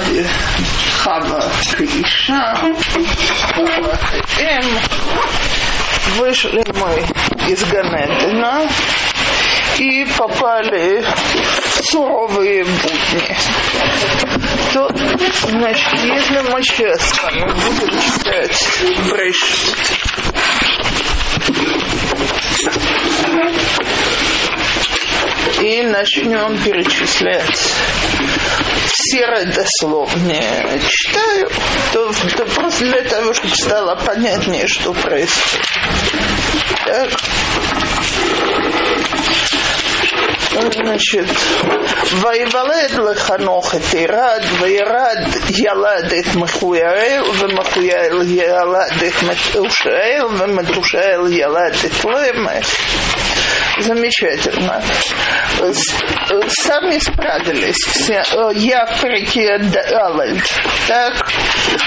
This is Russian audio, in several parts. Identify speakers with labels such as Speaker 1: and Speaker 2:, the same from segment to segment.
Speaker 1: Ави Хава Криша, Эм, вышли мы из Ганедена и попали в суровые будни. То, значит, если мы сейчас с вами будем читать Брейшит, и начнем перечислять все родословные читаю, то, то просто для того, чтобы стало понятнее, что происходит. Так. Значит, ויוולד לחנוך את ירד, וירד ילד את מחויאל, ומחויאל ילד את מתושאל, ומתושאל ילד את למך. Замечательно. Сами справились все. Я в парике Далальд. Так,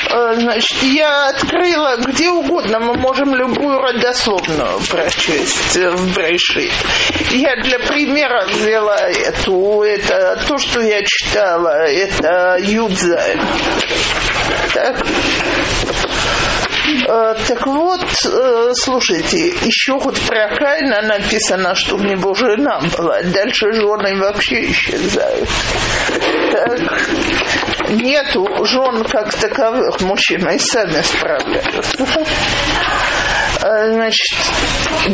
Speaker 1: значит, я открыла где угодно. Мы можем любую родословную прочесть в Брейшит. Я для примера взяла эту. Это то, что я читала. Это Юдзайн. Так. Э, так вот, э, слушайте, еще хоть про Каина написано, что у него жена была. Дальше жены вообще исчезают. Так, нету жен как таковых, мужчины сами справляются. Э, значит,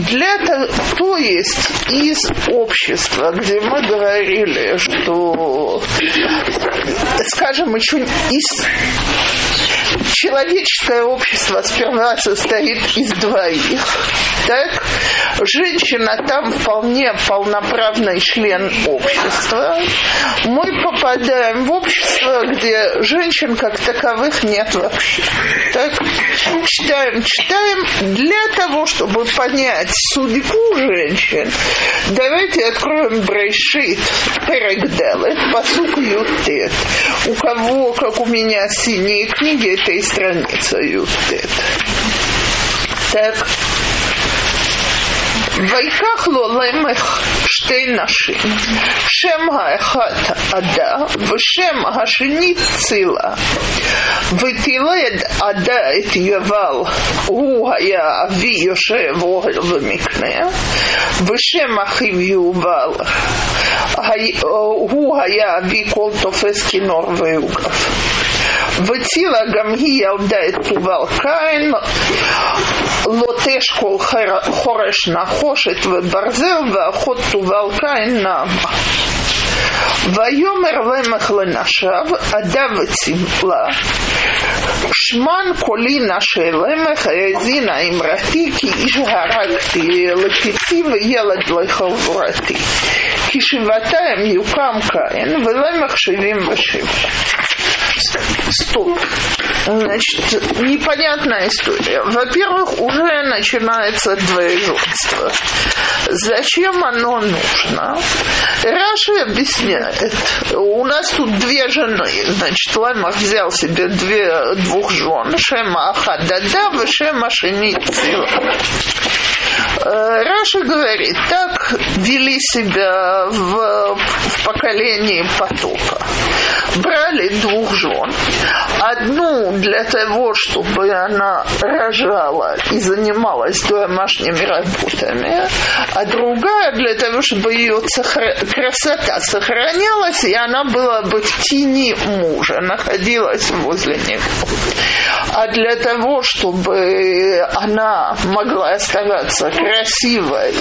Speaker 1: для того, то есть из общества, где мы говорили, что, скажем, еще из человеческое общество сперва состоит из двоих. Так? Женщина там вполне полноправный член общества. Мы попадаем в общество, где женщин как таковых нет вообще. Так? Читаем, читаем. Для того, чтобы понять судьбу женщин, давайте откроем Брейшит Перегделет, посук Ютет. У кого, как у меня, синие книги, это и страница Ютет. Так. ויקח לו למך שתי נשים, שם האחת עדה ושם השני צילה. ותלד עדה את יבל, הוא היה אבי יושב אוהל ומקנה, ושם אחיו יובל, הוא היה אבי כל תופס כינור ועוגף. ותילה גם היא ילדה את תובל קין, לוטש כל חורש נחושת וברזל, ואחות תובל קין נעמה. ויאמר למך לנשיו, עדה וצילה, שמן קולי נשי למך, האזינה אמרתי, כי איש הרגתי לקיצי וילד לחבורתי. כי שבעתיים יוקם קין, ולמך שבעים ושבע. Стоп. Значит, непонятная история. Во-первых, уже начинается двоеженство. Зачем оно нужно? Раши объясняет. У нас тут две жены. Значит, Ламах взял себе две, двух жен. Шема Ахадада, Шема Шеницила. Раша говорит, так вели себя в, в поколении потопа. Брали двух жен. Одну для того, чтобы она рожала и занималась домашними работами, а другая для того, чтобы ее красота сохранялась, и она была бы в тени мужа, находилась возле него. А для того, чтобы она могла оставаться красивой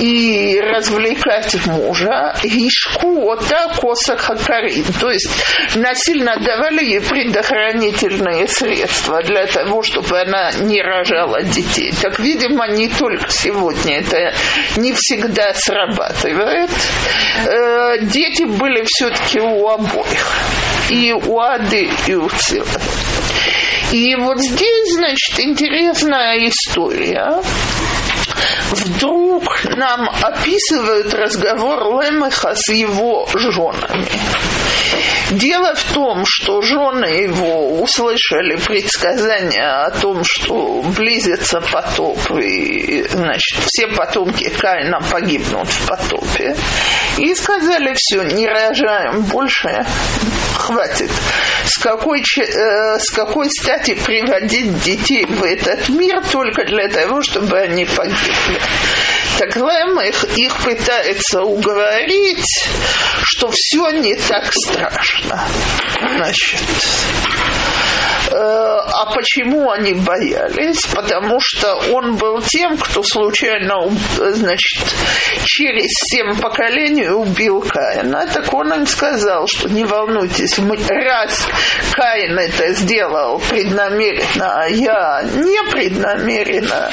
Speaker 1: и развлекать мужа, ишку ота коса хакарин. То есть насильно давали ей предохранительные средства для того, чтобы она не рожала детей. Так, видимо, не только сегодня это не всегда срабатывает. Э, дети были все-таки у обоих. И у Ады, и у Цила. И вот здесь, значит, интересная история. Вдруг нам описывают разговор Лемеха с его женами. Дело в том, что жены его услышали предсказания о том, что близится потоп, и, значит, все потомки Каина погибнут в потопе. И сказали, все, не рожаем больше, хватит. С какой, э, с какой стати приводить детей в этот мир только для того, чтобы они погибли. Так Лэм их, пытается уговорить, что все не так страшно. Значит, э, а почему они боялись? Потому что он был тем, кто случайно, значит, через семь поколений убил Каина. Так он им сказал, что не волнуйтесь, мы, раз Каин это сделал преднамеренно, а я не преднамеренно,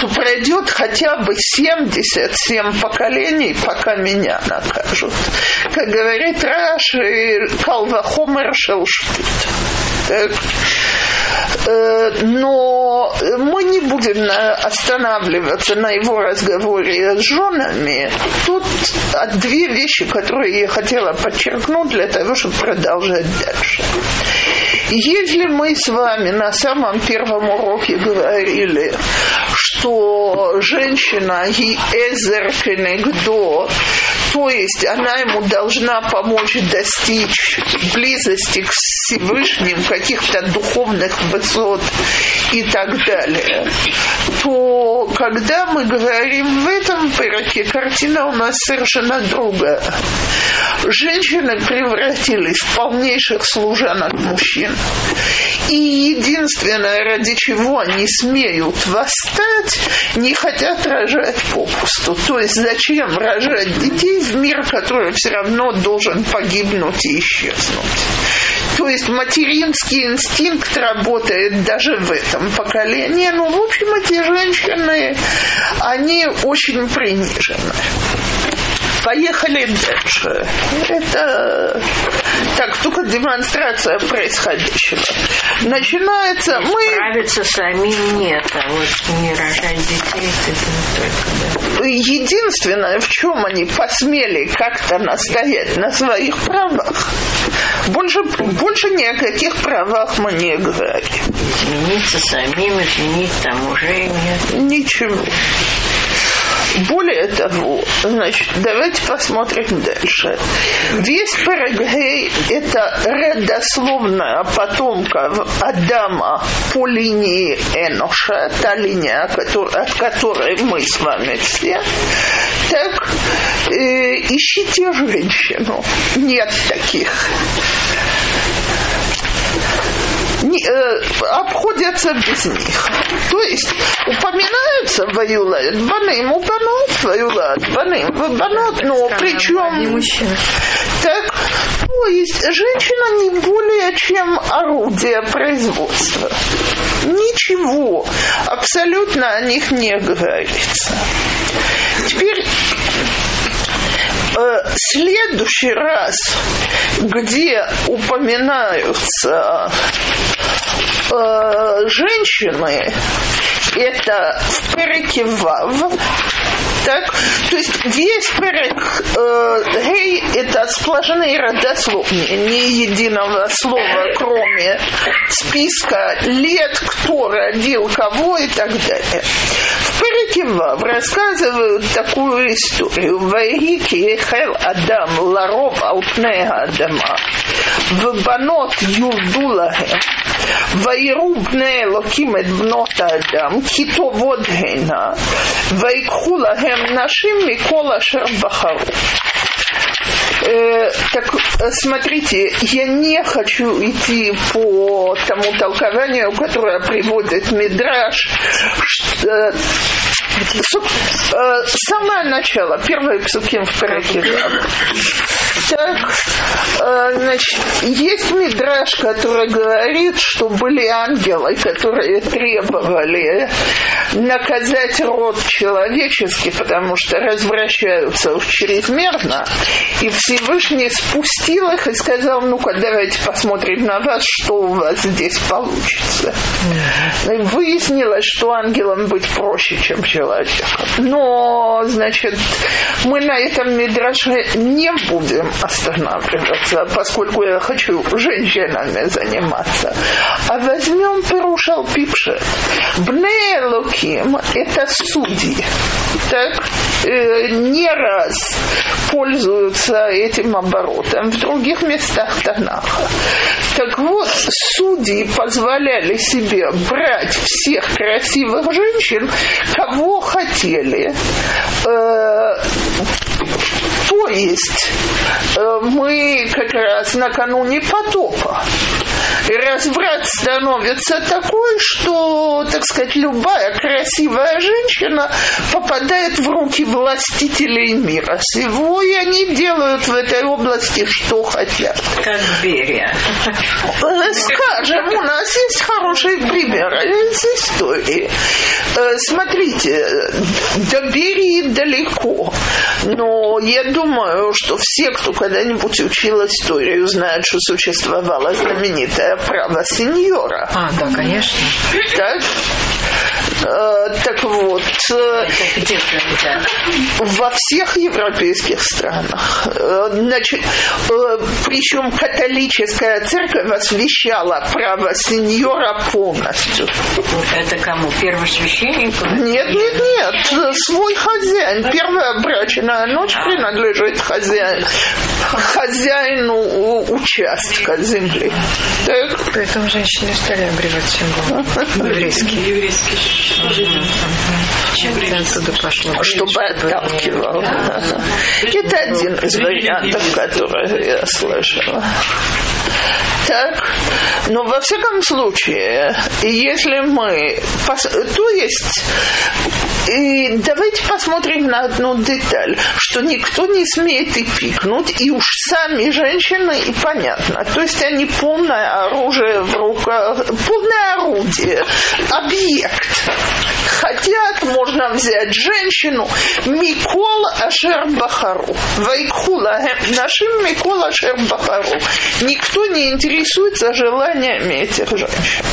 Speaker 1: то пройдет хотя бы 77 поколений, пока меня накажут. Как говорит Раши, Калвахомер Шелшпит. Э, но мы не будем останавливаться на его разговоре с женами. Тут две вещи, которые я хотела подчеркнуть для того, чтобы продолжать дальше. Если мы с вами на самом первом уроке говорили, что женщина и эзер кенегдо, то есть она ему должна помочь достичь близости к Всевышним, каких-то духовных высот и так далее, то когда мы говорим в этом пироке, картина у нас совершенно другая. Женщины превратились в полнейших служанок мужчин. И единственное, ради чего они смеют восстать, не хотят рожать попусту. То есть зачем рожать детей в мир, который все равно должен погибнуть и исчезнуть. То есть материнский инстинкт работает даже в этом поколении. Ну, в общем, эти женщины, они очень принижены. Поехали дальше. Это так, только демонстрация происходящего. Начинается
Speaker 2: мы... Справиться самим нет, а вот не рожать детей, это не
Speaker 1: только, да. Единственное, в чем они посмели как-то настоять на своих правах, больше, больше ни о каких правах мы не говорим.
Speaker 2: Измениться самим, изменить там уже нет.
Speaker 1: Ничего. Более того, значит, давайте посмотрим дальше. Весь Парагей – это родословная потомка Адама по линии Эноша, та линия, от которой мы с вами все. Так, э, ищите женщину. Нет таких не, э, обходятся без них. То есть упоминаются ваюлает баным, упоминают ваюлает баным, банот, но причем так, то есть женщина не более чем орудие производства. Ничего абсолютно о них не говорится. Теперь э, следующий раз, где упоминаются э, женщины, это в Переке Вав, так? То есть весь перек э, гей – это сплошные родословные, ни единого слова, кроме списка лет, кто родил кого и так далее. В переке Вав рассказывают такую историю. Вайгики ехел Адам ларов алпнега Адама В банот юрдулахем. ויראו בני אלוקים את בנות האדם, כי טובות הנה, ויקחו להם נשים מכל אשר בחרו. Э, так, смотрите, я не хочу идти по тому толкованию, которое приводит Мидраш, что, э, самое начало, первые псуки в Параке. Так, э, значит, есть мидраж, который говорит, что были ангелы, которые требовали наказать род человеческий, потому что развращаются уж чрезмерно, и Всевышний спустил их и сказал, ну-ка, давайте посмотрим на вас, что у вас здесь получится. И выяснилось, что ангелам быть проще, чем человеком. Но, значит, мы на этом мидраше не будем останавливаться, поскольку я хочу женщинами заниматься. А возьмем Перушал Пипше. Бне Луким – это судьи. Так, э, не раз пользуются этим оборотом в других местах Танаха. Так вот, судьи позволяли себе брать всех красивых женщин, кого хотели. Э, то есть э, мы как раз накануне потопа. Разврат становится такой, что, так сказать, любая красивая женщина попадает в руки властителей мира всего, и они делают в этой области, что хотят.
Speaker 2: Как Берия.
Speaker 1: Э, скажем, у нас есть хорошие примеры из истории. Э, смотрите, до Берии далеко, но я думаю, что все, кто когда-нибудь учил историю, знают, что существовала знаменитая право сеньора.
Speaker 2: А, да, конечно.
Speaker 1: Так? Э, так вот, э, во всех европейских странах. Э, Значит, э, причем католическая церковь освещала право сеньора полностью.
Speaker 2: Это кому? Первосвященнику?
Speaker 1: Нет, нет, нет, свой хозяин. Первая брачная ночь принадлежит хозяину, хозяину участка земли. Так?
Speaker 3: Поэтому женщины стали обревать символ еврейский.
Speaker 2: Еврейский.
Speaker 3: Это отсюда пошло.
Speaker 1: чтобы отталкивал. Это один из вариантов, который я слышала. Так, но во всяком случае, если мы, то есть, и давайте посмотрим на одну деталь, что никто не смеет и пикнуть, и уж сами женщины, и понятно. То есть они полное оружие в руках, полное орудие, объект. Хотят, можно взять женщину Микол Ашер Бахару. Вайкхула нашим Микол Ашер Бахару. Никто не интересуется желаниями этих женщин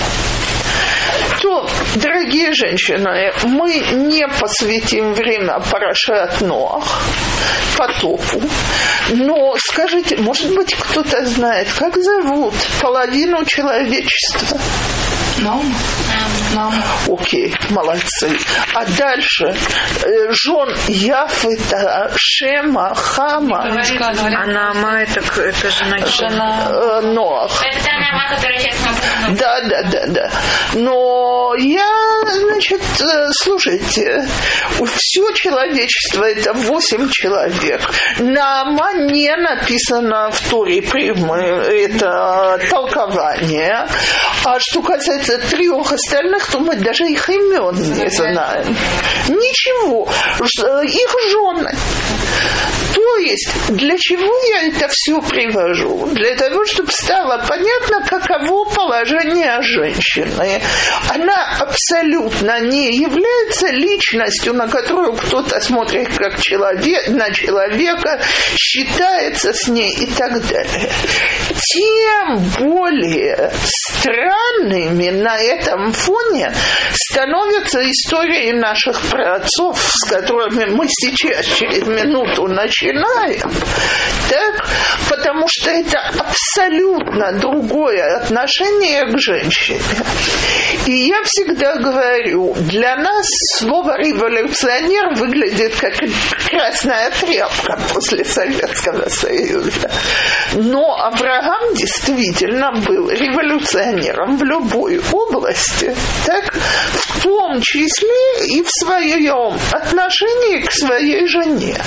Speaker 1: то, дорогие женщины, мы не посвятим время Парашат Ноах, потопу, но скажите, может быть, кто-то знает, как зовут половину человечества? Окей, молодцы. А дальше э, жен Яфета, Шема, Хама,
Speaker 3: Она ама, это, это жена.
Speaker 1: э, Ноах.
Speaker 4: Это та норма, которая сейчас мы
Speaker 1: Да, да, да, да. Но я, значит, э, слушайте, все человечество это восемь человек. Нама не написано в Торе прямое, это толкование. А что касается трех остальных, то мы даже их имен не знаем. Ничего. Ж- Их жены. То есть, для чего я это все привожу? Для того, чтобы стало понятно, каково положение женщины. Она абсолютно не является личностью, на которую кто-то смотрит как человек, на человека, считается с ней и так далее. Тем более странными на этом фоне становятся истории наших праотцов, с которыми мы сейчас через минуту начинаем, так? потому что это абсолютно другое отношение к женщине. И я всегда говорю, для нас слово революционер выглядит как красная тряпка после Советского Союза. Но Авраам действительно был революционером в любой области, так, в том числе и в своем отношении к своей жене.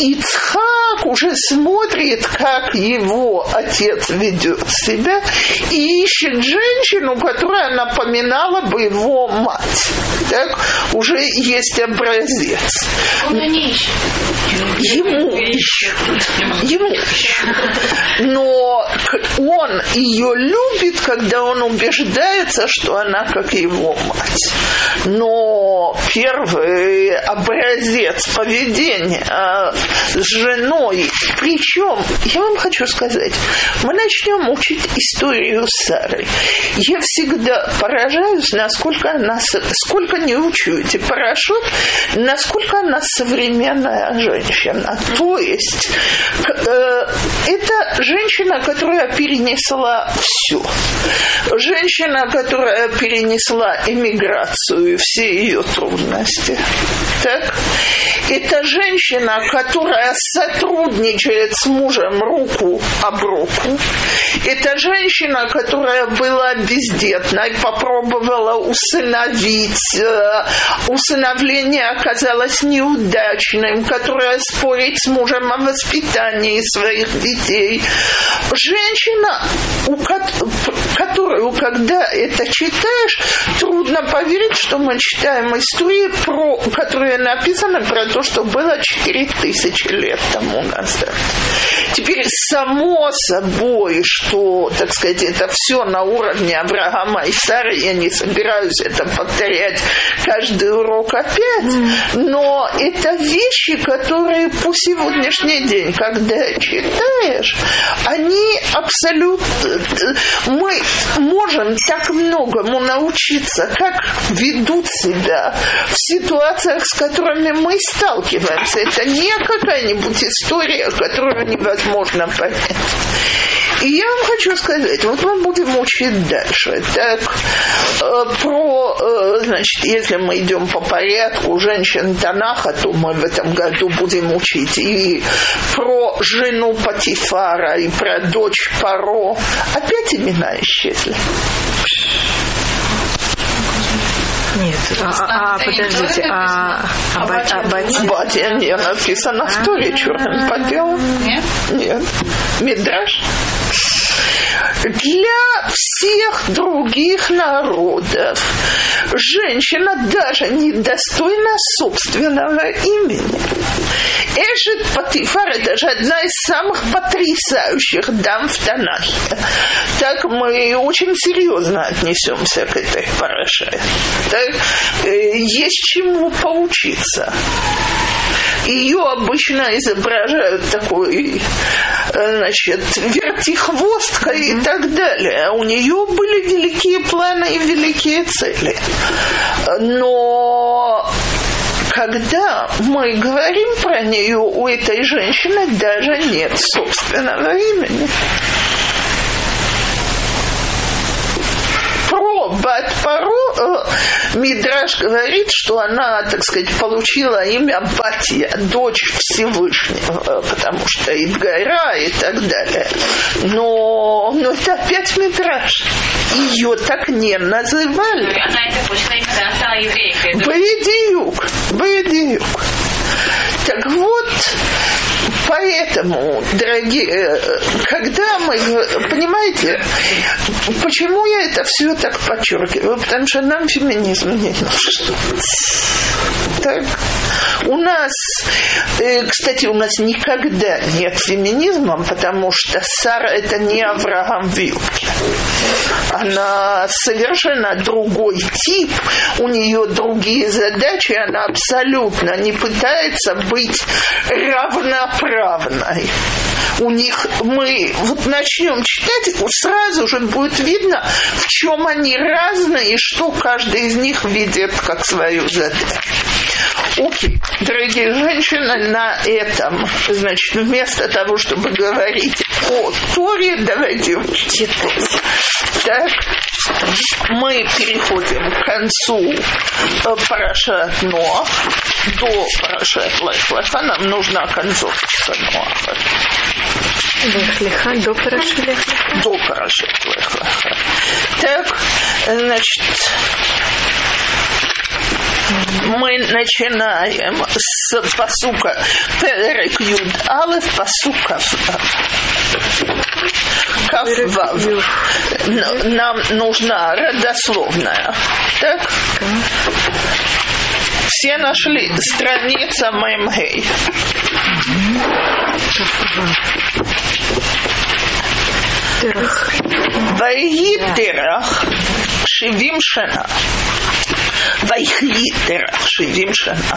Speaker 1: Ицхак уже смотрит, как его отец ведет себя, и ищет женщину, которая напоминала бы его мать. Так, уже есть образец.
Speaker 4: Он не ищет.
Speaker 1: Ему ищут. Ему ищут. Но он ее любит как когда он убеждается, что она как его мать. Но первый образец поведения с женой, причем, я вам хочу сказать, мы начнем учить историю Сары. Я всегда поражаюсь, насколько она, сколько не учу эти парашют, насколько она современная женщина. То есть, э, это женщина, которая перенесла все. Женщина, которая перенесла эмиграцию и все ее трудности. Так? Это женщина, которая сотрудничает с мужем руку об руку. Это женщина, которая была бездетной, попробовала усыновить. Э, усыновление оказалось неудачным, которая спорит с мужем о воспитании своих детей. Женщина, у которую, когда это читаешь, трудно поверить, что мы читаем истории, про, которые написаны про то, что было 4000 лет тому назад. Теперь само собой, что, так сказать, это все на уровне Авраама и Сары, я не собираюсь это повторять каждый урок опять, но это вещи, которые по сегодняшний день, когда читаешь, они абсолютно... Мы можем так многому научиться, как ведут себя в ситуациях, с которыми мы сталкиваемся. Это не какая-нибудь история, которую невозможно понять. И я вам хочу сказать, вот мы будем учить дальше. Так, э, про, э, значит, если мы идем по порядку женщин Танаха, то мы в этом году будем учить и про жену Патифара, и про дочь Паро. Опять имена исчезли.
Speaker 3: Нет, а, а, а подождите, а, а, а Батя?
Speaker 1: Батя не написано в Торе черным по белому. Нет? Нет. Мидраш для всех других народов женщина даже недостойна собственного имени. Эшет Патифар – это же одна из самых потрясающих дам в Танахе. Так мы очень серьезно отнесемся к этой параше. Так, э, есть чему поучиться. Ее обычно изображают такой, э, значит, вертихвосткой и так далее. У нее были великие планы и великие цели. Но когда мы говорим про нее, у этой женщины даже нет собственного имени. Бат Пару, э, Мидраш говорит, что она, так сказать, получила имя Батия, дочь Всевышнего, потому что Идгайра и так далее. Но, но это опять Мидраш. Ее так не называли.
Speaker 4: Она это получила имя, она еврейкой.
Speaker 1: Бедиюк, Бедиюк. Так вот, Поэтому, дорогие, э, когда мы, понимаете, почему я это все так подчеркиваю? Потому что нам феминизм не нужен. Так? У нас, э, кстати, у нас никогда нет феминизма, потому что Сара это не Авраам Вилки. Она совершенно другой тип, у нее другие задачи, она абсолютно не пытается быть равноправной. У них мы вот начнем читать, сразу же будет видно, в чем они разные и что каждый из них видит как свою задачу. Окей, дорогие женщины, на этом, значит, вместо того, чтобы говорить о Торе, давайте читать. Так, мы переходим к концу э, Парашат Ноах. До Парашат Лехлеха нам нужна концовка Ноаха.
Speaker 3: Лехлеха, до Парашат Лехлеха?
Speaker 1: До Парашат Лехлеха. Так, значит, мы начинаем с посука Перек Юд Алеф, посука Кафвав. Нам нужна родословная. Так? Все нашли страница Мемгей. ויהי תרח שבעים שנה. ויחי תרח שבעים שנה.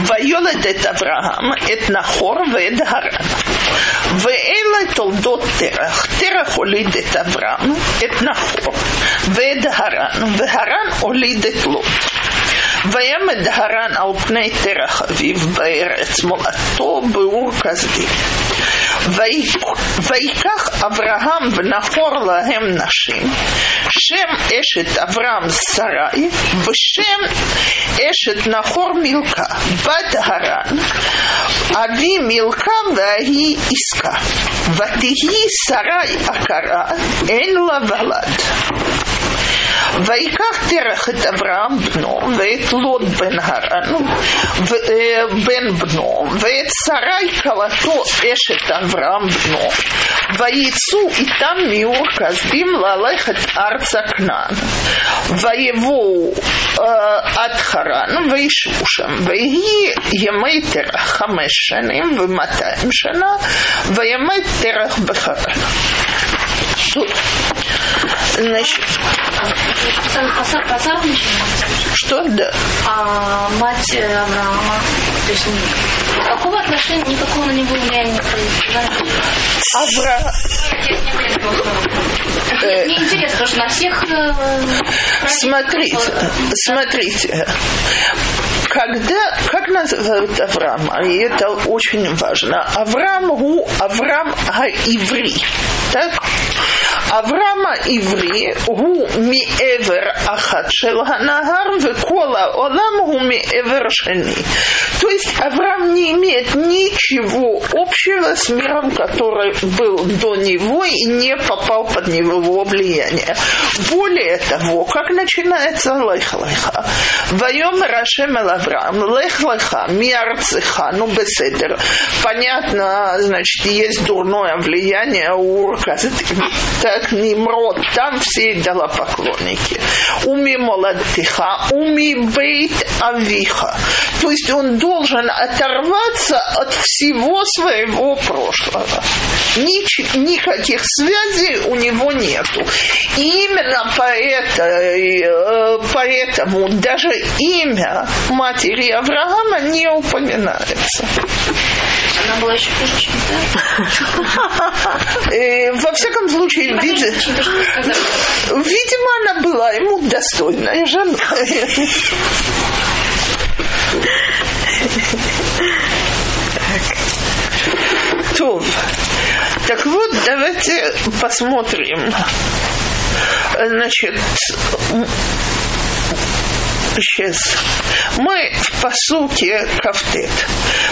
Speaker 1: ויולד את אברהם, את נחור ואת הרן. ואלה תולדות תרח. תרח הוליד את אברהם, את נחור ואת הרן, והרן הוליד את לוט. וימד הרן על פני תרח אביו בארץ מולדתו באור כסדי. ויקח אברהם ונחור להם נשים, שם אשת אברהם שרי, ושם אשת נחור מילכה, בת הרן, אבי מילכה והיא עסקה. ותהי שרי עקרה, אין לה ולד. ויקח תרח את אברהם בנו, ואת לוט בן הרן, בן בנו, ואת שרי כלתו אשת אברהם בנו, ויצאו איתם מאור כסדים ללכת ארצה כנען. ויבואו עד חרן וישבו שם, ויהי ימי תרח חמש שנים ומאתיים שנה, וימי תרח בחרן. Значит, что да?
Speaker 4: А мать Авраама, то есть какого отношения, никакого на него влияния не?
Speaker 1: Авра...
Speaker 4: Мне интересно, потому что на всех...
Speaker 1: Смотрите, смотрите. Когда, как называют Авраама, и это очень важно, Авраам гу Авраам иври, так? Авраама иври гу миэвер ахат шел ханагар векола олам гу миэвер шени. То есть Авраам не имеет ничего общего с миром, который был до него и не попал под него влияние. Более того, как начинается лех-леха? Воем Рашем Авраам, лех-леха, миарцеха, ну беседер. Понятно, значит, есть дурное влияние у так Nimрод, там все идолопоклонники. Уми молодтиха, уми бейт авиха. То есть он должен оторваться от всего своего прошлого. Нич, никаких связей у него нету. И именно поэтому, поэтому даже имя матери Авраама не упоминается.
Speaker 4: Она была еще хуже, чем
Speaker 1: ты? Во всяком случае, видимо, она была ему достойная жена. То, так вот, давайте посмотрим. Значит, сейчас. Мы в посуке Кавтет.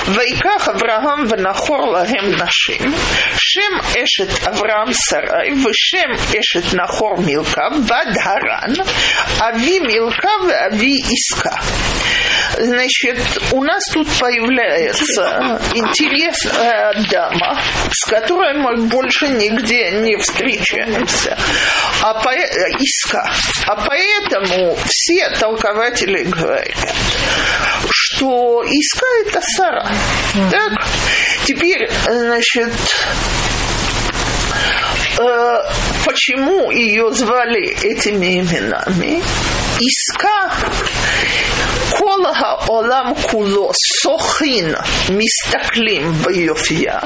Speaker 1: Вайках Авраам венахор лагем нашим. Шем эшет Авраам сарай, вешем эшет нахор милка, бад харан, ави милка, ави иска. Значит, у нас тут появляется интересная дама, с которой мы больше нигде не встречаемся. А по... Иска. А поэтому все толкователи толкователи говорят, что Иска – это Сара. Так? Теперь, значит, э, почему ее звали этими именами? Иска Колаха Олам Кулос. סוכין מסתכלים ביופייה,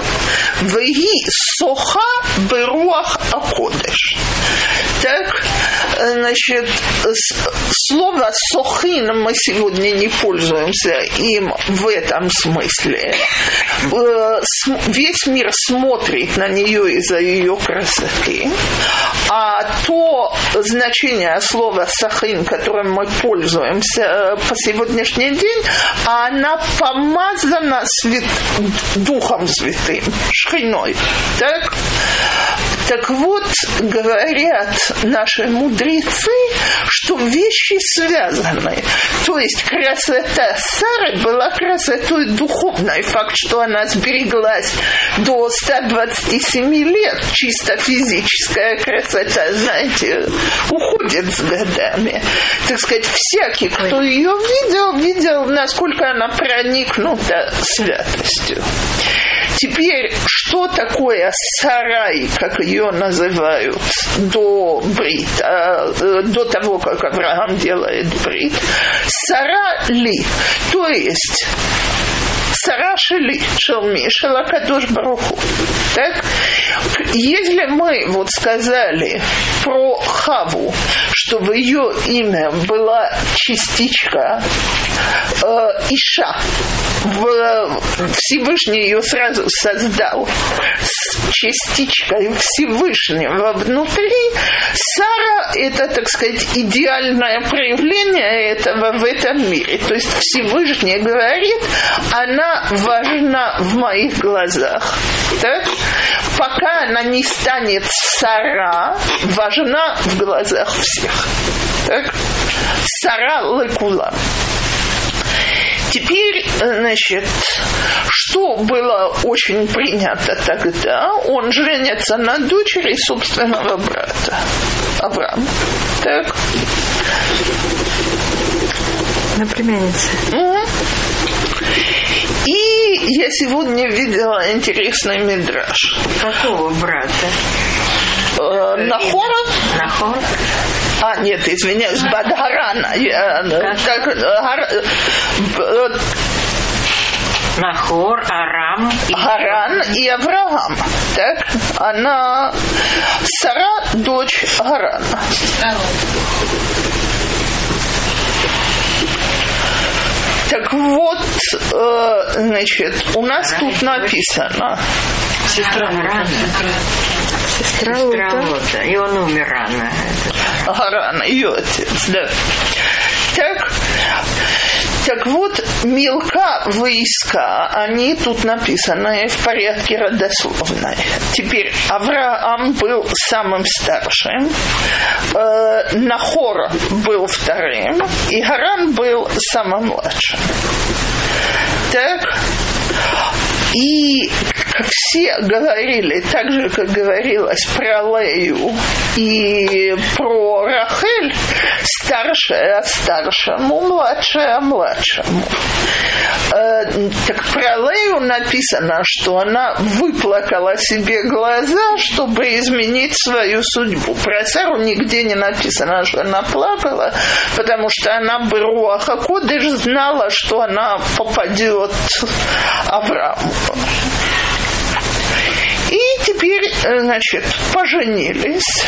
Speaker 1: והיא שוחה ברוח הקודש. Так, значит, слово «сохин» мы сегодня не пользуемся им в этом смысле. Весь мир смотрит на нее из-за ее красоты. А то значение слова «сахин», которым мы пользуемся по сегодняшний день, она помазана свят... Духом Святым, шхиной. Так? Так вот, говорят наши мудрецы, что вещи связаны. То есть красота Сары была красотой духовной. Факт, что она сбереглась до 127 лет, чисто физическая красота, знаете, уходит с годами. Так сказать, всякий, кто ее видел, видел, насколько она проникнута святостью. Теперь, что такое сарай, как ее называют, до брит, а, э, до того, как Авраам делает брит? Сара ли, то есть Сара шели, шелми, шелакадош баруху. Так? Если мы вот сказали про Хаву, что в ее имя была частичка э, Иша, в, Всевышний ее сразу создал частичкой Всевышнего внутри, Сара – это, так сказать, идеальное проявление этого в этом мире. То есть Всевышний говорит, она важна в моих глазах. Так? Пока она не станет сара, важна в глазах всех. Так? Сара лекула. Теперь, значит, что было очень принято тогда? Он женится на дочери собственного брата Авраам. Так?
Speaker 3: На племяннице.
Speaker 1: Угу. И я сегодня видела интересный мидраж.
Speaker 2: Какого брата?
Speaker 1: Э, Нахора?
Speaker 2: Нахор?
Speaker 1: А, нет, извиняюсь, Бадгарана. Я, э, как, э, Гар- э,
Speaker 2: Нахор, Арам и
Speaker 1: Гаран и Авраам. Так? Она Сара, дочь Гарана. Так вот, э, значит, у нас тут написано,
Speaker 2: сестра рано.
Speaker 3: Сестра
Speaker 2: Сестра
Speaker 3: Лута.
Speaker 2: И он умер рано.
Speaker 1: Гаран, ее отец, да. Так, так вот, мелка войска, они тут написаны в порядке родословной. Теперь Авраам был самым старшим, э, Нахор был вторым, и Гаран был самым младшим. Так, и все говорили, так же, как говорилось про Лею и про Рахель, старшая старшему, младшая младшему. Э, так про Лею написано, что она выплакала себе глаза, чтобы изменить свою судьбу. Про Сару нигде не написано, что она плакала, потому что она бы Руаха Кодыш знала, что она попадет Аврааму. Теперь, э, значит, поженились.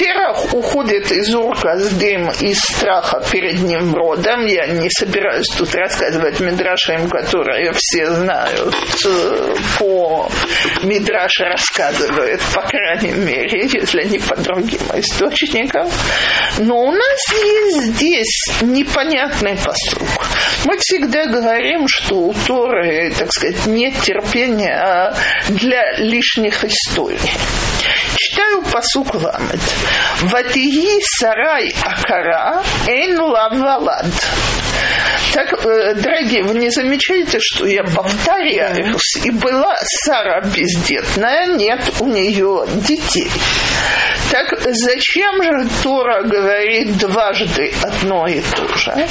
Speaker 1: Терах уходит из Урка с дым из страха перед ним родом. Я не собираюсь тут рассказывать Мидрашем, которые все знают. Э, По Мидраш рассказывает, по крайней мере, если не по другим источникам. Но у нас есть здесь непонятный посыл. Мы всегда говорим, что у Торы, так сказать, нет терпения для лишних историй. Читаю посук ламет. Ватиги сарай акара эн лавалад. Так, э, дорогие, вы не замечаете, что я повторяюсь? И была Сара бездетная, нет у нее детей. Так зачем же Тора говорит дважды одно и то же?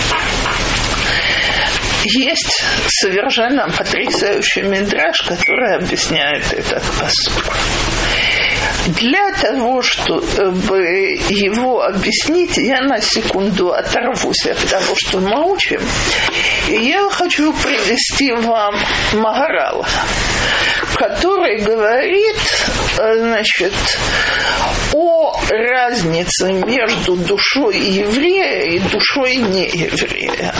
Speaker 1: Есть совершенно потрясающий мидраж, который объясняет этот посуд. Для того, чтобы его объяснить, я на секунду оторвусь от того, что мы учим. И я хочу привести вам Магарала, который говорит, значит, о разнице между душой еврея и душой нееврея.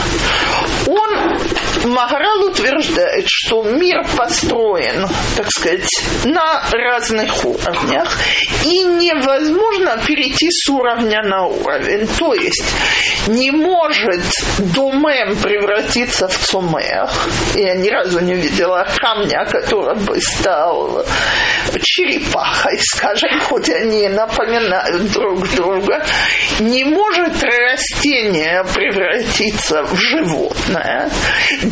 Speaker 1: Магарал утверждает, что мир построен, так сказать, на разных уровнях, и невозможно перейти с уровня на уровень. То есть не может домем превратиться в цумех. Я ни разу не видела камня, который бы стал черепахой, скажем, хоть они напоминают друг друга. Не может растение превратиться в животное.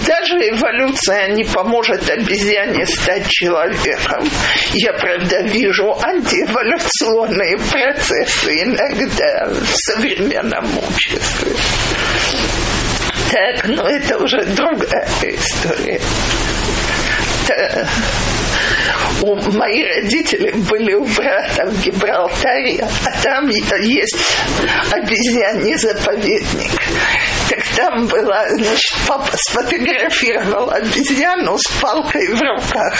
Speaker 1: Даже эволюция не поможет обезьяне стать человеком. Я, правда, вижу антиэволюционные процессы иногда в современном обществе. Так, но это уже другая история. это у, мои родители были у брата в Гибралтаре, а там есть обезьяний заповедник. Так там была, значит, папа сфотографировал обезьяну с палкой в руках.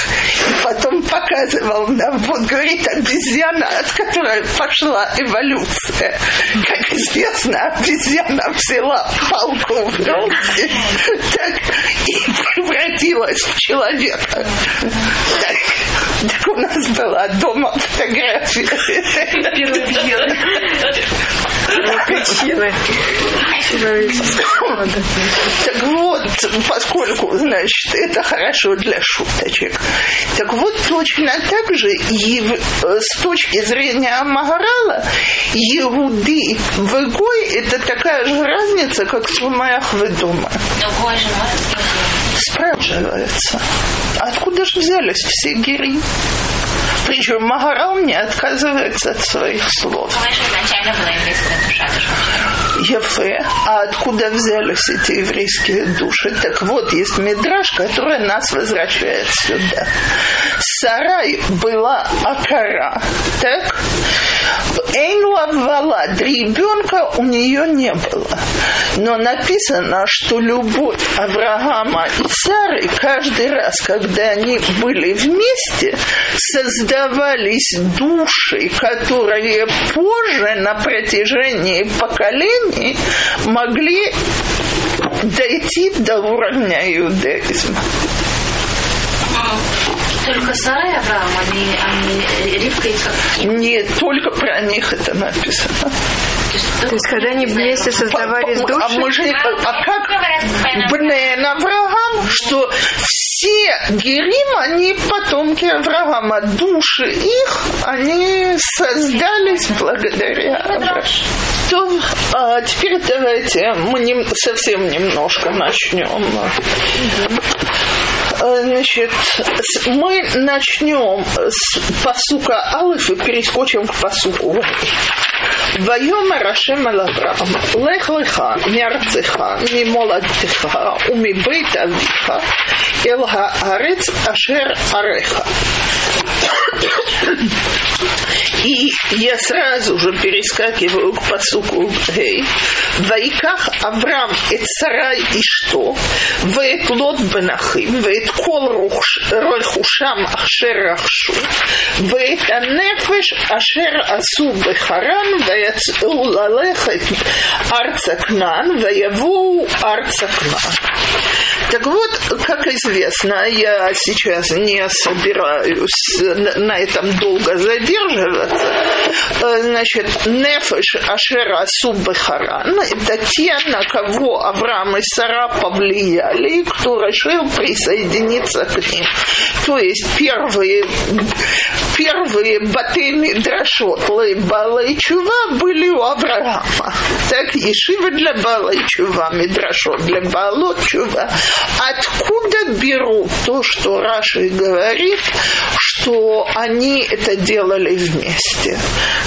Speaker 1: И потом показывал нам, вот, говорит, обезьяна, от которой пошла эволюция. Как известно, обезьяна взяла палку в руки так, и превратилась в человека. Так, так у нас была дома фотография.
Speaker 3: Причины
Speaker 1: Так вот, поскольку, значит, это хорошо для шуточек. Так вот, точно так же и в, с точки зрения Магарала, Иуды в Игой это такая же разница, как в Сумаях в дома. Спрашивается, откуда же взялись все гири? Причем Магарал не отказывается от своих слов. Ефе. А откуда взялись эти еврейские души? Так вот, есть мидраж, который нас возвращает сюда. Сарай была Акара. Так? Эйнла Валад, ребенка у нее не было. Но написано, что любовь Авраама и Сары каждый раз, когда они были вместе, создавались души, которые позже на протяжении поколений могли дойти до уровня иудаизма.
Speaker 4: Только Сара и Авраам, они, они Ривка и Ицхак.
Speaker 1: Не только про них это написано.
Speaker 4: То есть,
Speaker 3: То есть, когда они вместе создавались
Speaker 1: А
Speaker 3: души,
Speaker 1: мы же, а как Бнен Авраам, что все Герим, они потомки Авраама, души их, они создались благодаря Аврааму. То, а теперь давайте мы нем- совсем немножко начнем. Значит, мы начнем с посука Алыф и перескочим к посуку. Вайома Рашем Алаврам, лех леха, мярцеха, мимоладеха, умибейт авиха, элха арец ашер ареха. я сразу же перескакиваю к посуку Гей. Вайках Авраам и царай и что? Вейт лот бенахим, вейт кол рольхушам ашер ахшу, вейт анефеш ашер асу бехаран, вейт улалеха арцакнан, вейву арцакнан. Так вот, как известно, я сейчас не собираюсь на- этом долго задерживаться. Э, Значит, Нефеш Ашера Суббехаран – это те, на кого Авраам и Сара повлияли, и кто решил присоединиться к ним. То есть первые, первые Батыми Драшот Бала и Чува были у Авраама. Так, Ешива для Бала и Чува, Мидрашот для Бала Чува. Откуда берут то, что Раши говорит, что они это делали вместе?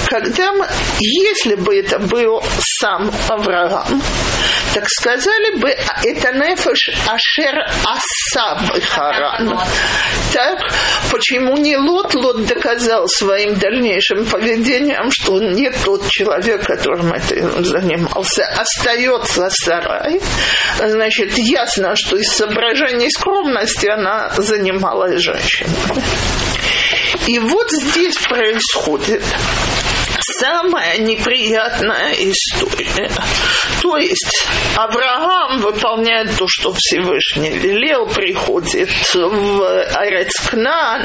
Speaker 1: Когда мы, если бы это был сам Авраам, так сказали бы, это нефеш ашер асаб харан. Так, почему не Лот? Лот доказал своим дальнейшим поведением, что он не тот человек, которым это занимался. Остается Сарай. Значит, ясно, что из соображений скромности она занималась женщиной. И вот здесь происходит самая неприятная история. То есть Авраам выполняет то, что Всевышний велел, приходит в Арецкнан,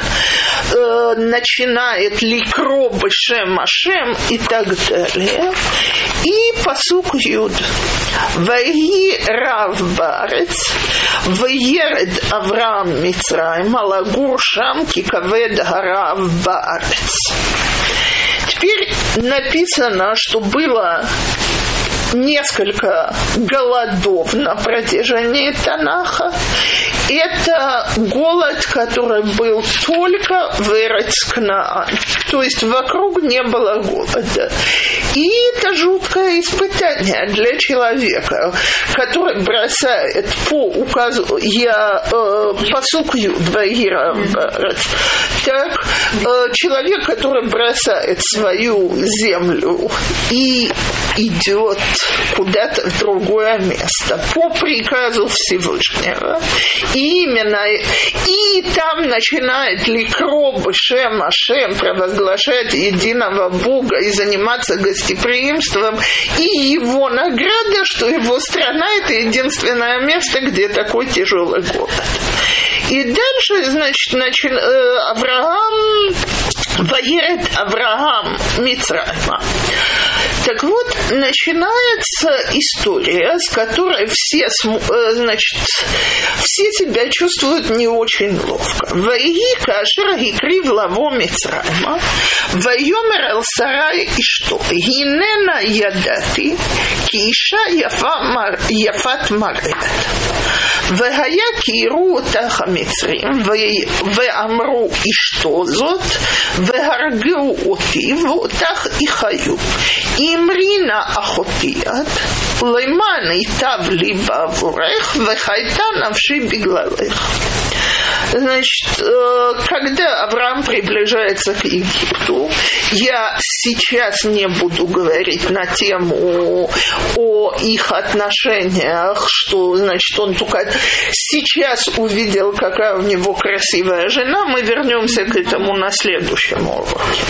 Speaker 1: э, начинает ликро Бешем Ашем и так далее. И посук Юд. Ваги Рав Барец, Ваеред Авраам Мицраим, Алагур Шам Кикавед Гарав Барец. Написано, что было несколько голодов на протяжении Танаха. это голод, который был только в Эрецкнаан. То есть вокруг не было голода. И это жуткое испытание для человека, который бросает по указу я э, посук Юдваира так человек, который бросает свою землю и идет куда-то в другое место по приказу Всевышнего. И именно и там начинает ликро Шем Ашем провозглашать единого Бога и заниматься гостеприимством. И его награда, что его страна – это единственное место, где такой тяжелый голод. И дальше, значит, начи... Э, Авраам Ваерет Авраам Мицраима. Так вот, начинается история, с которой все, э, значит, все себя чувствуют не очень ловко. Ваиги кашер гикри в лаво Мицраима, вайомер эл сарай и что? Гинена ядати, киша яфат марет. והיה כי יראו אותך המצרים, ואמרו אשתו זאת, והרגו אותי, ואותך יחיו. אמרי נא אחותי את, למען ייטב לי בעבורך, וחייתה נפשי בגללך. Значит, когда Авраам приближается к Египту, я сейчас не буду говорить на тему о их отношениях, что, значит, он только сейчас увидел, какая у него красивая жена, мы вернемся к этому на следующем уроке.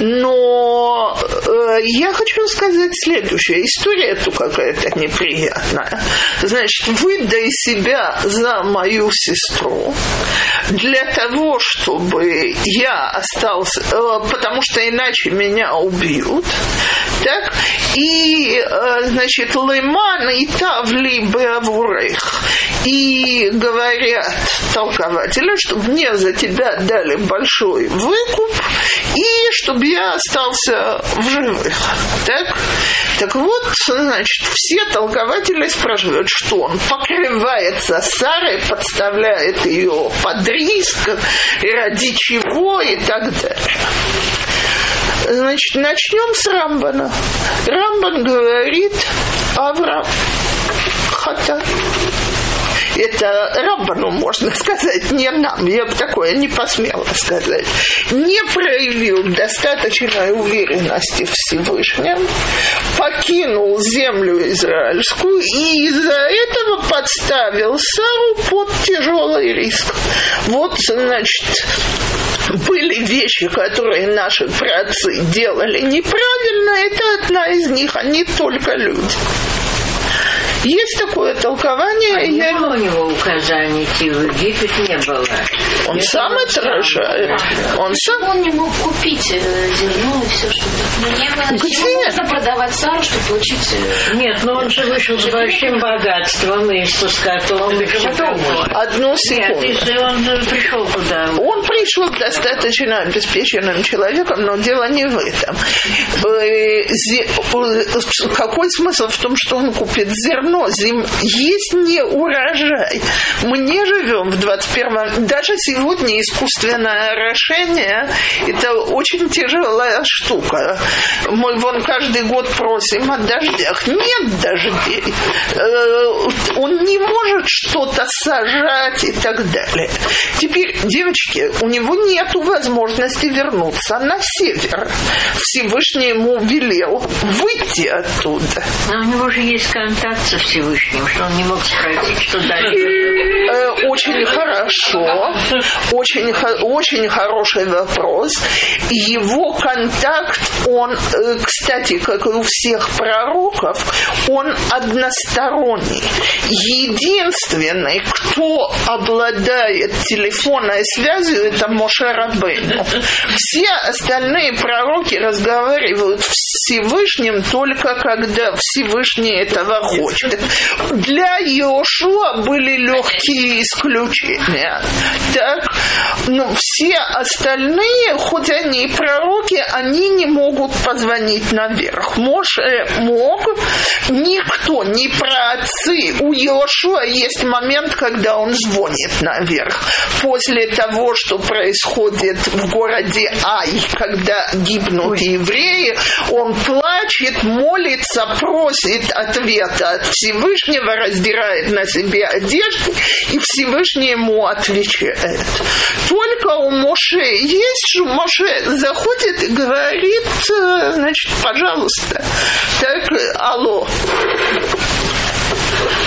Speaker 1: Но э, я хочу сказать следующее. История эту какая-то неприятная. Значит, выдай себя за мою сестру для того, чтобы я остался, э, потому что иначе меня убьют. Так? И, э, значит, лыман и тавли беавурех. И говорят толкователи, чтобы мне за тебя дали большой выкуп, и чтобы я остался в живых. Так? Так вот, значит, все толкователи спрашивают, что он покрывается Сарой, подставляет ее под риск, ради чего и так далее. Значит, начнем с Рамбана. Рамбан говорит Авраам Хата это Рамбану можно сказать, не нам, я бы такое не посмела сказать, не проявил достаточной уверенности Всевышнем, покинул землю израильскую и из-за этого подставил Сару под тяжелый риск. Вот, значит, были вещи, которые наши працы делали неправильно, это одна из них, они только люди. Есть такое толкование. А
Speaker 2: я... не было у него указаний идти в Египет, не было.
Speaker 1: Он это сам отражает.
Speaker 4: Он сам... Он не мог купить э, зерно и все, что ну, не было. Где? Можно продавать сару, чтобы получить...
Speaker 2: Э, Нет, но он же вышел с большим богатством и с скотом.
Speaker 1: Одну секунду. Нет,
Speaker 2: если он пришел туда.
Speaker 1: Он пришел достаточно обеспеченным человеком, но дело не в этом. Э, какой смысл в том, что он купит зерно? Равно зим... есть не урожай. Мы не живем в 21 Даже сегодня искусственное орошение – это очень тяжелая штука. Мы вон каждый год просим о дождях. Нет дождей. Э, он не может что-то сажать и так далее. Теперь, девочки, у него нет возможности вернуться на север. Всевышний ему велел выйти оттуда.
Speaker 2: Но у него же есть контакт со Всевышним, что он не мог спросить, что дальше?
Speaker 1: Э, очень хорошо, очень, очень хороший вопрос. Его контакт, он, э, кстати, как и у всех пророков, он односторонний. Единственный, кто обладает телефонной связью, это Моше Рабейну. Все остальные пророки разговаривают в Всевышним только когда Всевышний этого хочет. Для Иошуа были легкие исключения. Так, но все остальные, хоть они и пророки, они не могут позвонить наверх. Моше мог, никто, ни про отцы. У Иошуа есть момент, когда он звонит наверх. После того, что происходит в городе Ай, когда гибнут евреи, он плачет, молится, просит ответа от Всевышнего, раздирает на себе одежды, и Всевышний ему отвечает. Только у Моше есть, что Моше заходит и говорит, э, значит, пожалуйста, так, алло,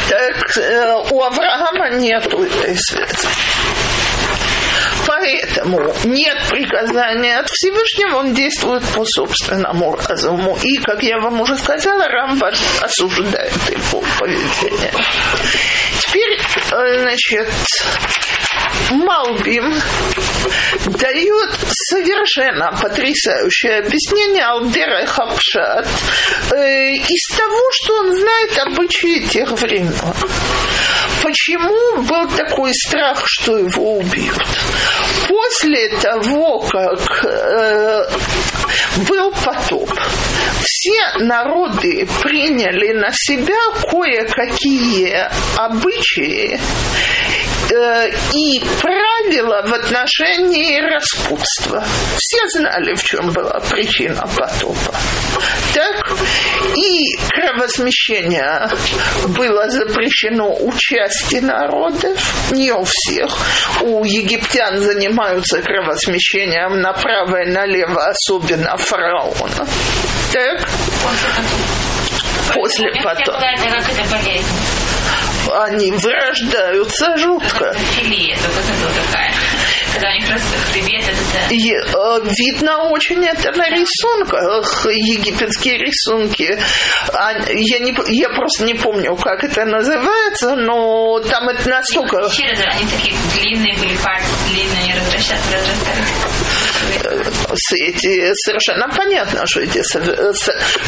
Speaker 1: так э, у Авраама нету этой связи. Поэтому нет приказания от Всевышнего, он действует по собственному разуму. И, как я вам уже сказала, Рамбан осуждает его поведение. Теперь, э, значит, Малбим дает совершенно потрясающее объяснение Алдера Хапшат э, из того, что он знает обычаи тех времен. Почему был такой страх, что его убьют? После того, как э, был потоп, все народы приняли на себя кое-какие обычаи э, и правила в отношении распутства. Все знали, в чем была причина потопа. Так? И кровосмещение было запрещено у части народов, не у всех. У египтян занимаются кровосмещением направо и налево, особенно фараона. Так? После потопа они вырождаются жутко. И, э, видно очень это на рисунках, египетские рисунки. А, я, не, я просто не помню, как это называется, но там это настолько...
Speaker 5: Они такие длинные были, пальцы длинные, разрастались, разрастались
Speaker 1: эти, совершенно понятно, что эти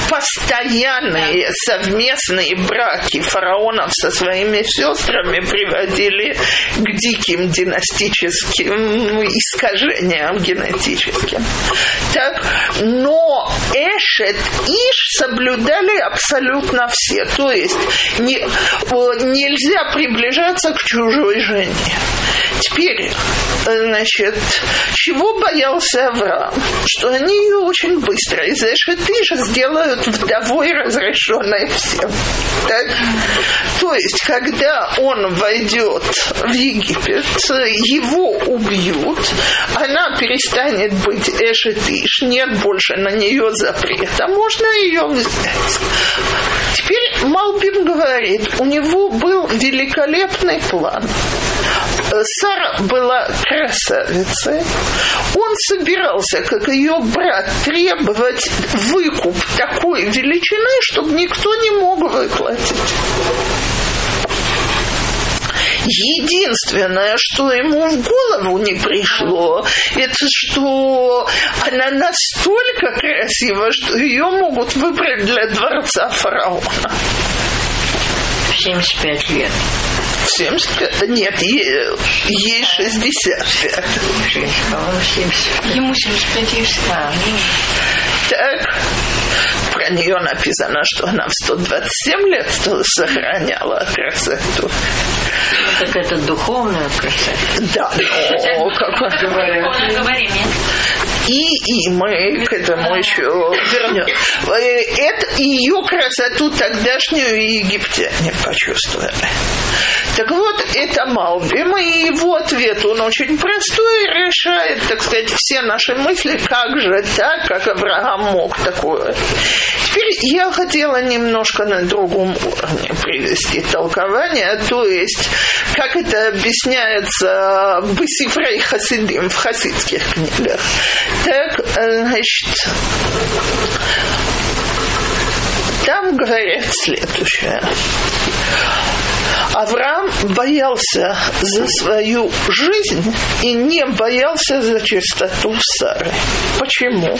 Speaker 1: постоянные совместные браки фараонов со своими сестрами приводили к диким династическим искажениям генетическим. Так, но Эшет Иш соблюдали абсолютно все. То есть не, нельзя приближаться к чужой жене. Теперь, значит, чего боялся Авраам? что они ее очень быстро из Эшетиша сделают вдовой, разрешенной всем. Так? То есть, когда он войдет в Египет, его убьют, она перестанет быть Эшетиш, нет больше на нее запрета, можно ее взять. Теперь Малбим говорит, у него был великолепный план. Сара была красавицей. Он собирался, как ее брат, требовать выкуп такой величины, чтобы никто не мог выплатить. Единственное, что ему в голову не пришло, это что она настолько красива, что ее могут выбрать для дворца фараона.
Speaker 2: 75 лет.
Speaker 1: 75? Нет, ей, ей 65.
Speaker 2: Ему 75 лет.
Speaker 1: Так, про нее написано, что она в 127 лет сохраняла красоту.
Speaker 2: Так это духовная красота.
Speaker 1: Да, но как
Speaker 5: говорим,
Speaker 1: и, и мы к этому еще вернем. Это ее красоту тогдашнюю египтяне почувствовали. Так вот, это Малбим, и его ответ, он очень простой, решает, так сказать, все наши мысли, как же так, как Авраам мог такое. Теперь я хотела немножко на другом уровне привести толкование, то есть, как это объясняется Бесифрей Хасидим, в хасидских книгах. Так, значит, там говорят следующее. Авраам боялся за свою жизнь и не боялся за чистоту Сары. Почему?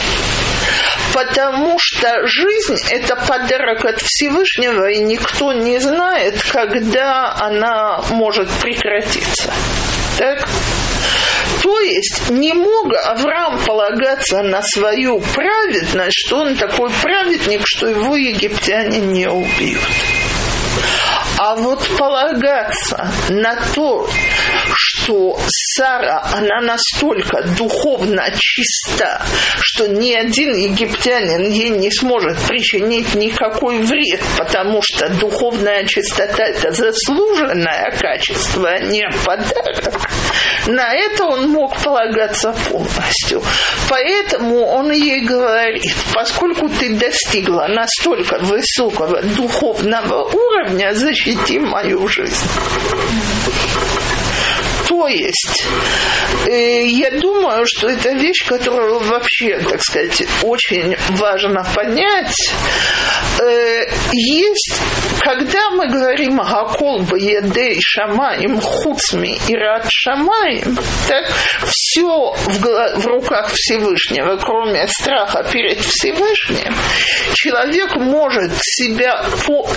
Speaker 1: Потому что жизнь – это подарок от Всевышнего, и никто не знает, когда она может прекратиться. Так? То есть не мог Авраам полагаться на свою праведность, что он такой праведник, что его египтяне не убьют. А вот полагаться на то, что Сара, она настолько духовно чиста, что ни один египтянин ей не сможет причинить никакой вред, потому что духовная чистота – это заслуженное качество, а не подарок. На это он мог полагаться полностью. Поэтому он ей говорит, поскольку ты достигла настолько высокого духовного уровня, защити мою жизнь. То есть, э, я думаю, что это вещь, которую вообще, так сказать, очень важно понять. Э, есть, когда мы говорим «Гакол баедей шамаем хуцми и рад шамаем», так все в, в руках Всевышнего, кроме страха перед Всевышним, человек может себя по,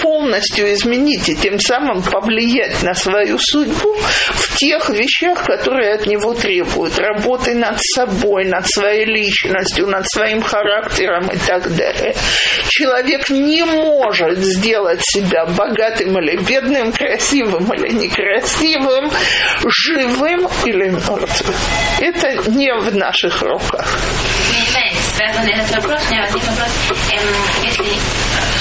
Speaker 1: полностью изменить и тем самым повлиять на свою судьбу в тех вещах, которые от него требуют. Работы над собой, над своей личностью, над своим характером и так далее. Человек не может сделать себя богатым или бедным, красивым или некрасивым, живым или мертвым. Это не в наших руках.
Speaker 5: Связанный этот вопрос, у меня возник вопрос, эм, если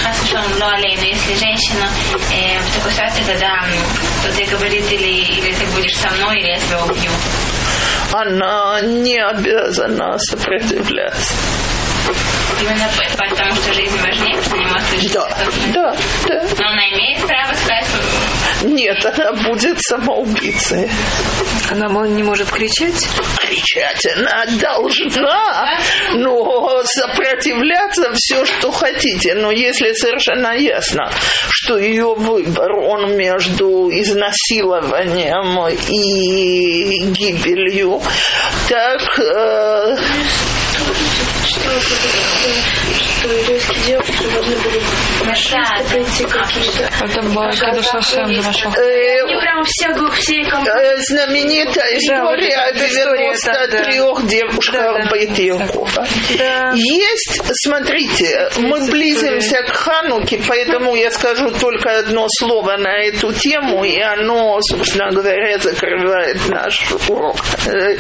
Speaker 5: хасушон ло алейну, если женщина э, в такой ситуации, когда кто-то говорит, или, или ты будешь со мной, или я тебя убью.
Speaker 1: Она не обязана сопротивляться.
Speaker 5: Именно потому, что жизнь важнее, что не может
Speaker 1: Да, да, да.
Speaker 5: Но она имеет право сказать,
Speaker 1: Нет, она будет самоубийцей.
Speaker 3: Она не может кричать?
Speaker 1: Кричать она должна, но сопротивляться все, что хотите. Но если совершенно ясно, что ее выбор, он между изнасилованием и гибелью, так э, すごい。
Speaker 4: Что еврейские девушки должны были пройти какие-то...
Speaker 3: Это была Кадуш Хашем, Машох.
Speaker 1: э,
Speaker 4: Они прям все, все
Speaker 1: знаменитая история о
Speaker 3: вот эта история, да,
Speaker 1: 93 девушках. Байтьякова.
Speaker 3: Да.
Speaker 1: Есть, смотрите, мы близимся к Хануке, поэтому я скажу только одно слово на эту тему, и оно, собственно говоря, закрывает наш урок. Э,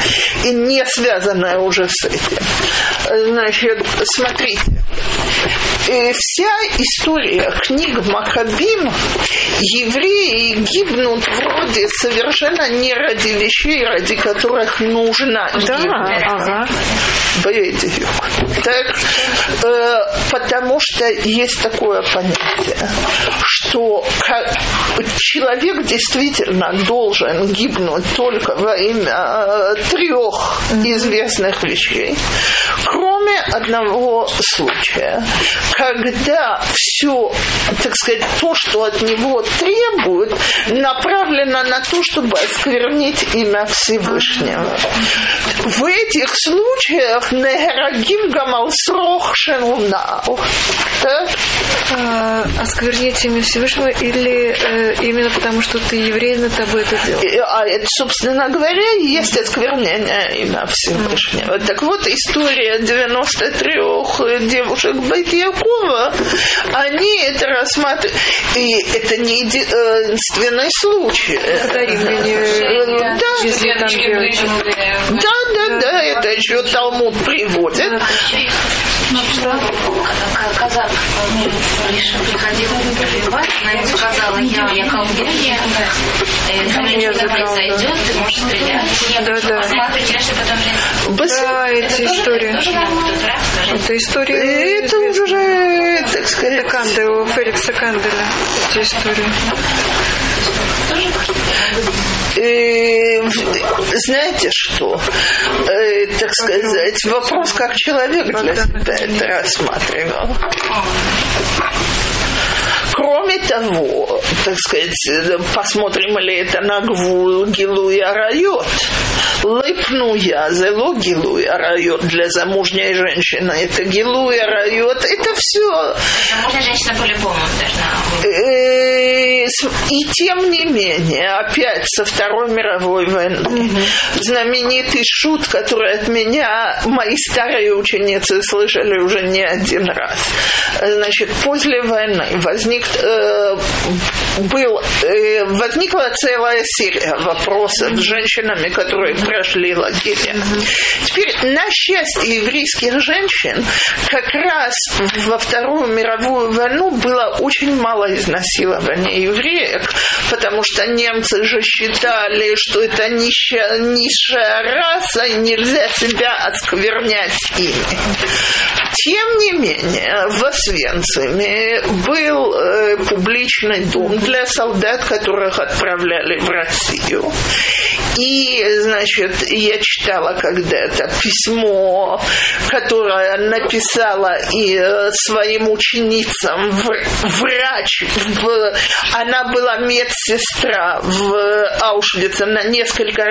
Speaker 1: И не связанное уже с этим. Значит, смотрите. Э, Вся история книг Макабим, евреи гибнут вроде совершенно не ради вещей, ради которых нужно
Speaker 3: Да,
Speaker 1: гибнуть.
Speaker 3: ага.
Speaker 1: Бедию. Так, э, потому что есть такое понятие, что человек действительно должен гибнуть только во имя э, трех известных вещей, кроме одного случая, когда все, так сказать, то, что от него требуют, направлено на то, чтобы осквернить имя Всевышнего. В этих случаях Нехарагим Гамал Срох Шенунау. Так?
Speaker 3: А, осквернить имя Всевышнего или э, именно потому, что ты еврей, на тобой это делал?
Speaker 1: И- А это, собственно говоря, и есть осквернение имя Всевышнего. Так вот, история 93 девушек Байтьякова, они это рассматривают. И это не еди- э, единственный случай. Э, Да, да, да, да, это еще Талмуд приводит.
Speaker 4: Ну, казак решил приходил воевать, она ему сказала, я, я колдунья, э, со мной ничего не произойдет, ты можешь стрелять.
Speaker 3: Да, да.
Speaker 4: посмотреть, я что потом
Speaker 3: Да, эти истории. Это история
Speaker 1: Это уже, так сказать,
Speaker 3: Канделя, у Феликса Канделя. Эти истории.
Speaker 1: Э, знаете что? Э, так сказать, вопрос, как человек для себя это рассматривал. Кроме того, так сказать, посмотрим ли это на гвул Гилу и Арайот. Лыпну я, зело Гилу и Арайот для замужней женщины. Это Гилу и Арайот, это все.
Speaker 5: Замужняя женщина по-любому должна.
Speaker 1: Э, И тем не менее, опять со Второй мировой войны, знаменитый шут, который от меня мои старые ученицы слышали уже не один раз. Значит, после войны возник, э, был, э, возникла целая серия вопросов с женщинами, которые прошли лагеря. Теперь, на счастье еврейских женщин, как раз во Вторую мировую войну было очень мало изнасилования евреек, потому что немцы же считали, что это нищая, низшая раса, и нельзя себя осквернять ими. Тем не менее, в Освенциме был э, публичный дом для солдат, которых отправляли в Россию. И, значит, я читала когда-то письмо, которое написала и э, своим ученицам в- врач. в- она была медсестра в Аушвице на несколько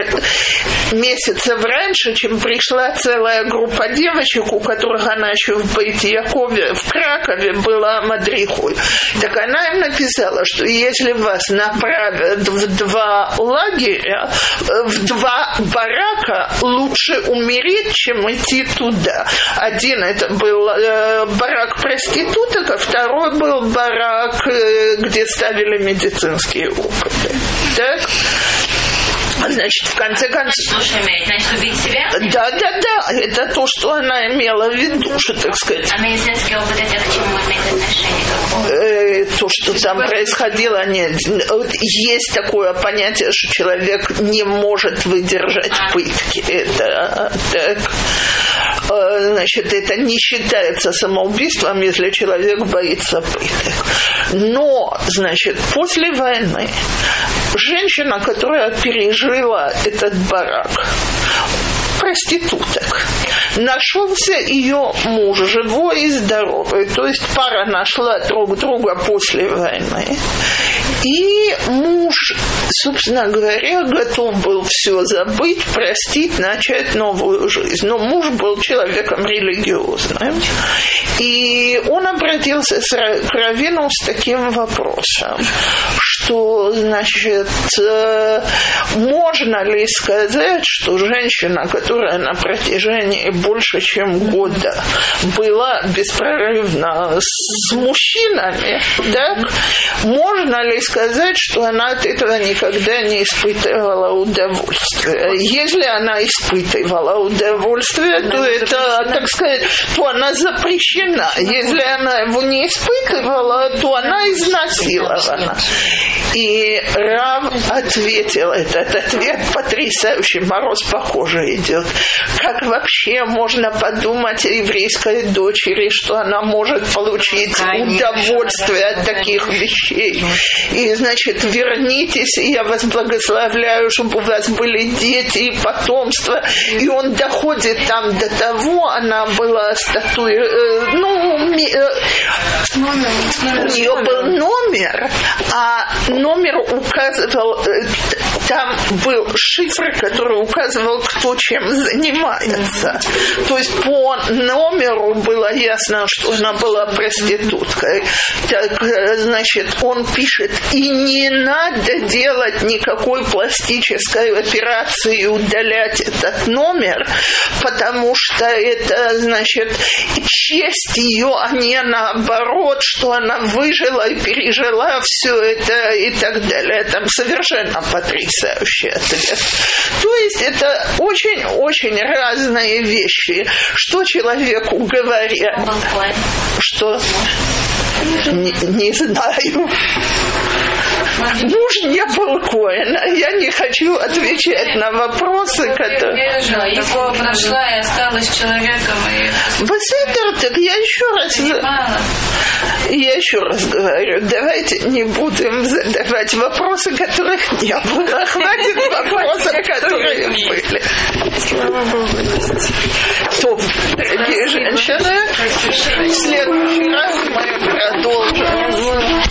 Speaker 1: месяцев раньше, чем пришла целая группа девочек, у которых она еще в Бейт-Якове, в Кракове была мадрихой. Так она им написала, что если вас направят в два лагеря, в два барака, лучше умереть, чем идти туда. Один это был э, барак проституток, а второй был барак, э, где ставили медицинские опыты. Так? Значит, в конце концов...
Speaker 5: Что имеет? Значит, убить себя?
Speaker 1: Да, да, да, это то, что она имела в виду, что, так сказать,
Speaker 5: А медицинский опыт это к чему имеет отношение? Какого?
Speaker 1: э, то, что там происходило, нет. Вот есть такое понятие, что человек не может выдержать пытки. Это так. Э, Значит, это не считается самоубийством, если человек боится пыток. Но, значит, после войны женщина, которая пережила этот барак, проституток. Нашелся ее муж, живой и здоровый. То есть пара нашла друг друга после войны. И муж, собственно говоря, готов был все забыть, простить, начать новую жизнь. Но муж был человеком религиозным. И он обратился к Равину с таким вопросом, что, значит, э, можно ли сказать, что женщина, которая на протяжении больше чем года была беспрерывно с мужчинами, так, можно ли сказать, что она от этого никогда не испытывала удовольствия? Если она испытывала удовольствие, то это, так сказать, то она запрещена. Если она его не испытывала, то она изнасилована. И Рав ответил, этот ответ потрясающий, мороз по коже идет. Как вообще можно подумать о еврейской дочери, что она может получить удовольствие от таких вещей? И, значит, вернитесь, и я вас благословляю, чтобы у вас были дети и потомство. И он доходит там до того, она была статуей, э, ну, э, у нее был номер, а номер указывал, э, там был шифр, который указывал, кто чем занимается. То есть по номеру было ясно, что она была проституткой. Так, э, значит, он пишет, и не надо делать никакой пластической операции и удалять этот номер, потому что это, значит, честь ее, а не наоборот, что она выжила и пережила все это и так далее. Там совершенно потрясающий ответ. То есть это очень-очень разные вещи. Что человеку говорят? Что? Не, не знаю. Ну, Муж не был. Я не хочу отвечать на вопросы, которые...
Speaker 4: Его прошла и осталась человеком. И...
Speaker 1: Бесседер, так я еще раз... Я еще раз говорю, давайте не будем задавать вопросы, которых не было. Хватит вопросов, которые были.
Speaker 3: Слава Богу.
Speaker 1: То, дорогие женщины, в следующий раз мы продолжим.